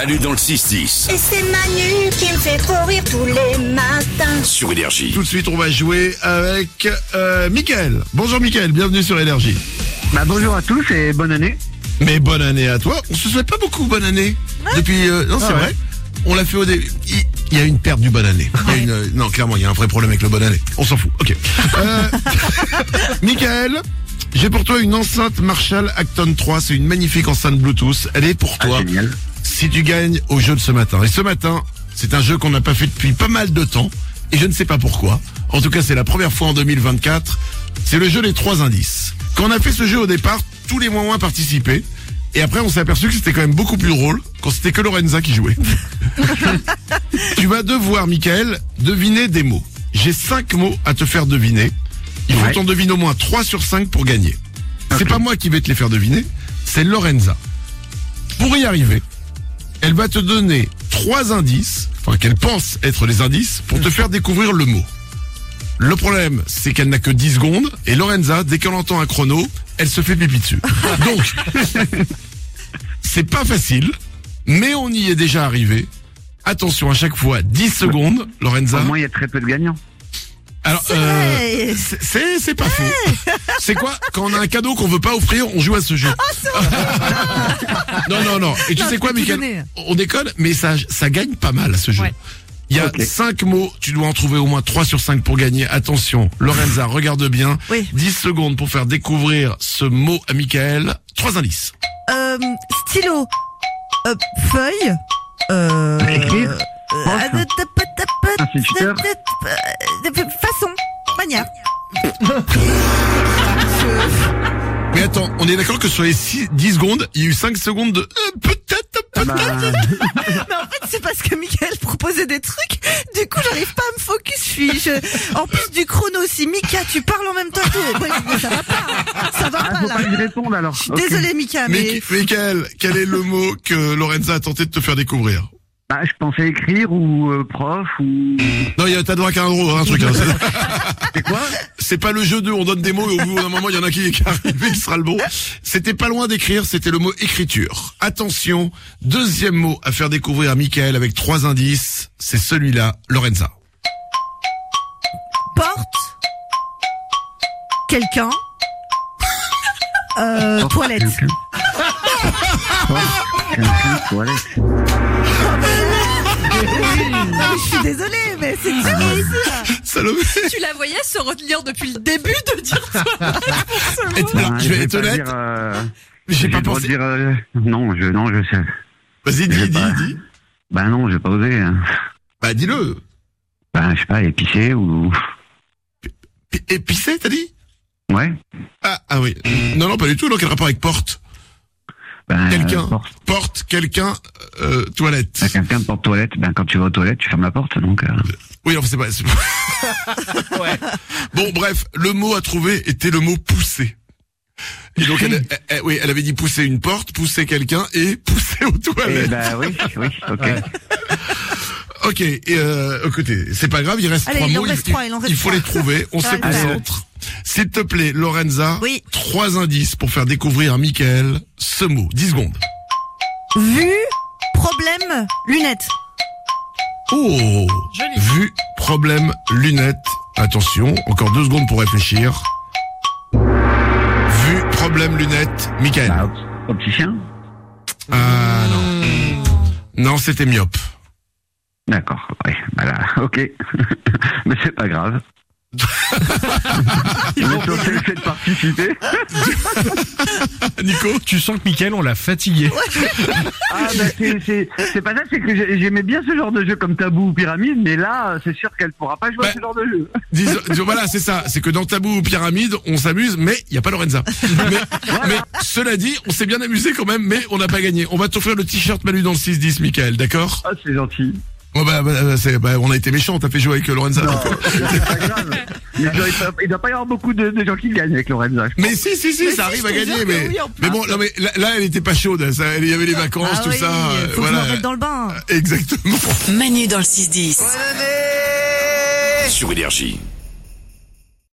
Manu dans le 6-10. Et c'est Manu qui me fait courir tous les matins. Sur Énergie. Tout de suite, on va jouer avec euh, Mickaël. Bonjour Mickaël, bienvenue sur Énergie. Bah bonjour à tous et bonne année. Mais bonne année à toi. On se souhaite pas beaucoup bonne année depuis. euh, non, c'est Ah ouais. vrai. On l'a fait au début. Il il y a une perte du bonne année. Il y a une, euh, non, clairement, il y a un vrai problème avec le bonne année. On s'en fout. Ok. Euh, Mickaël, j'ai pour toi une enceinte Marshall Acton 3. C'est une magnifique enceinte Bluetooth. Elle est pour Ah, toi. génial. Si tu gagnes au jeu de ce matin. Et ce matin, c'est un jeu qu'on n'a pas fait depuis pas mal de temps, et je ne sais pas pourquoi. En tout cas, c'est la première fois en 2024. C'est le jeu des trois indices. Quand on a fait ce jeu au départ, tous les moins moins participaient. Et après, on s'est aperçu que c'était quand même beaucoup plus drôle quand c'était que Lorenza qui jouait. tu vas devoir, Michael, deviner des mots. J'ai cinq mots à te faire deviner. Il faut Ouais. t'en devines au moins 3 sur 5 pour gagner. C'est pas moi qui vais te les faire deviner, c'est Lorenza. Pour y arriver, elle va te donner trois indices, enfin qu'elle pense être les indices, pour te faire découvrir le mot. Le problème, c'est qu'elle n'a que 10 secondes, et Lorenza, dès qu'elle entend un chrono, elle se fait pipi dessus. Donc, c'est pas facile, mais on y est déjà arrivé. Attention, à chaque fois, 10 secondes, Lorenza. Au moins il y a très peu de gagnants. Alors, euh, c'est- pas faux. C'est quoi Quand on a un cadeau qu'on veut pas offrir, on joue à ce jeu. non, non, non. Et tu sais quoi, Michael. On déconne, mais ça, ça gagne pas mal à ce jeu. Ouais. Il y a. 5 mots, tu dois en trouver au moins 3 sur 5 pour gagner. Attention, Lorenza, regarde bien. Oui. 10 secondes pour faire découvrir ce mot à Michael. Trois indices. Euh, stylo, euh, feuille, euh, Façon, manière. Mais attends, on est d'accord que sur les 6, 10 secondes, il y a eu 5 secondes de euh, peut-être, Ah peut-être. bah, Mais en fait, c'est parce que Michael proposait des trucs. Du coup, j'arrive pas à me focus. Je suis, je... en plus du chrono aussi. Mika, tu parles en même temps. Ouais, mais ça va pas. Ça va ah, pas faut pas que là. je réponde alors. Je suis Ok. désolée, Mika, mais Mais, Michael, quel est le mot que Lorenza a tenté de te faire découvrir? Bah je pensais écrire ou euh, prof ou. Non, il y a- t'as droit qu'à un gros, un truc. hein. C'est quoi? C'est pas le jeu 2, on donne des mots et au bout d'un moment, il y en a qui, qui arrive, qui sera le bon. C'était pas loin d'écrire, c'était le mot écriture. Attention, deuxième mot à faire découvrir à Michael avec trois indices, c'est celui-là, Lorenza. porte, quelqu'un, euh, toilette. Porte, quelqu'un, toilette. Non, mais je suis désolée, mais c'est dur aussi. là. Salomé Tu la voyais se retenir depuis le début de dire ça. Alors, Bah, Je vais être pas honnête, dire, euh, j'ai pas le droit pensé. de dire. euh, non, je non je sais. Vas-y, dis, dis, pas. dis. Bah non, je vais pas oser. hein. Bah, dis-le. Bah je sais pas, épicé ou. P- Épicé, t'as dit? Ouais. ah, ah oui. Non, non, pas du tout. Donc, quel rapport avec porte Quelqu'un. euh, porte. Porte, quelqu'un, euh, toilette. Bah, quelqu'un porte toilette. Ben quand tu vas aux toilettes, tu fermes la porte. Donc. euh, Oui, enfin, c'est pas... c'est pas- Bon, bref, le mot à trouver était le mot pousser. Et donc, elle, elle- elle- oui, elle avait dit pousser une porte, pousser quelqu'un et pousser aux Eh toilettes. bah oui, oui, ok. Ok, et euh, écoutez, c'est pas grave, il reste Allez, trois il en mots. reste trois, il en reste il faut trois. les trouver, on se concentre. S'il te plaît, Lorenza, Oui. trois indices pour faire découvrir à Michael ce mot. 10 secondes. Vue, problème, lunettes. Oh Vue, problème, lunettes. Attention, encore deux secondes pour réfléchir. Vue, problème, lunettes. Michael. Bah, op- opticien. Ah non. Non, c'était myope. D'accord, ouais, voilà, ok. Mais c'est pas grave. Sur le fait de participer. Nico Tu sens que Mickaël, on l'a fatigué. Ah bah c'est c'est c'est pas ça, c'est que j'ai- j'aimais bien ce genre de jeu comme Tabou ou Pyramide, mais là c'est sûr qu'elle pourra pas jouer Bah, à ce genre de jeu. Dis- dis- voilà, c'est ça. C'est que dans Tabou ou Pyramide, on s'amuse, mais il n'y a pas Lorenza. Mais, mais cela dit, on s'est bien amusé quand même, mais on n'a pas gagné. On va t'offrir le t-shirt Manu dans le 6-10, Michael, d'accord? Ah c'est gentil. Bon, bah, bah, bah, c'est- bah, On a été méchants, t'as fait jouer avec Lorenza. Non, euh, pas grave. Il doit, il doit pas y avoir beaucoup de, de gens qui gagnent avec Lorenza. je Mais si, si, si, Mais ça si, arrive à gagner, mais, oui, mais bon, non, mais là, là, elle était pas chaude, ça, il y avait les vacances, Ah tout oui, ça, euh, faut que je voilà. me dans le bain. Exactement. Manu dans le 6-10. Sur Énergie.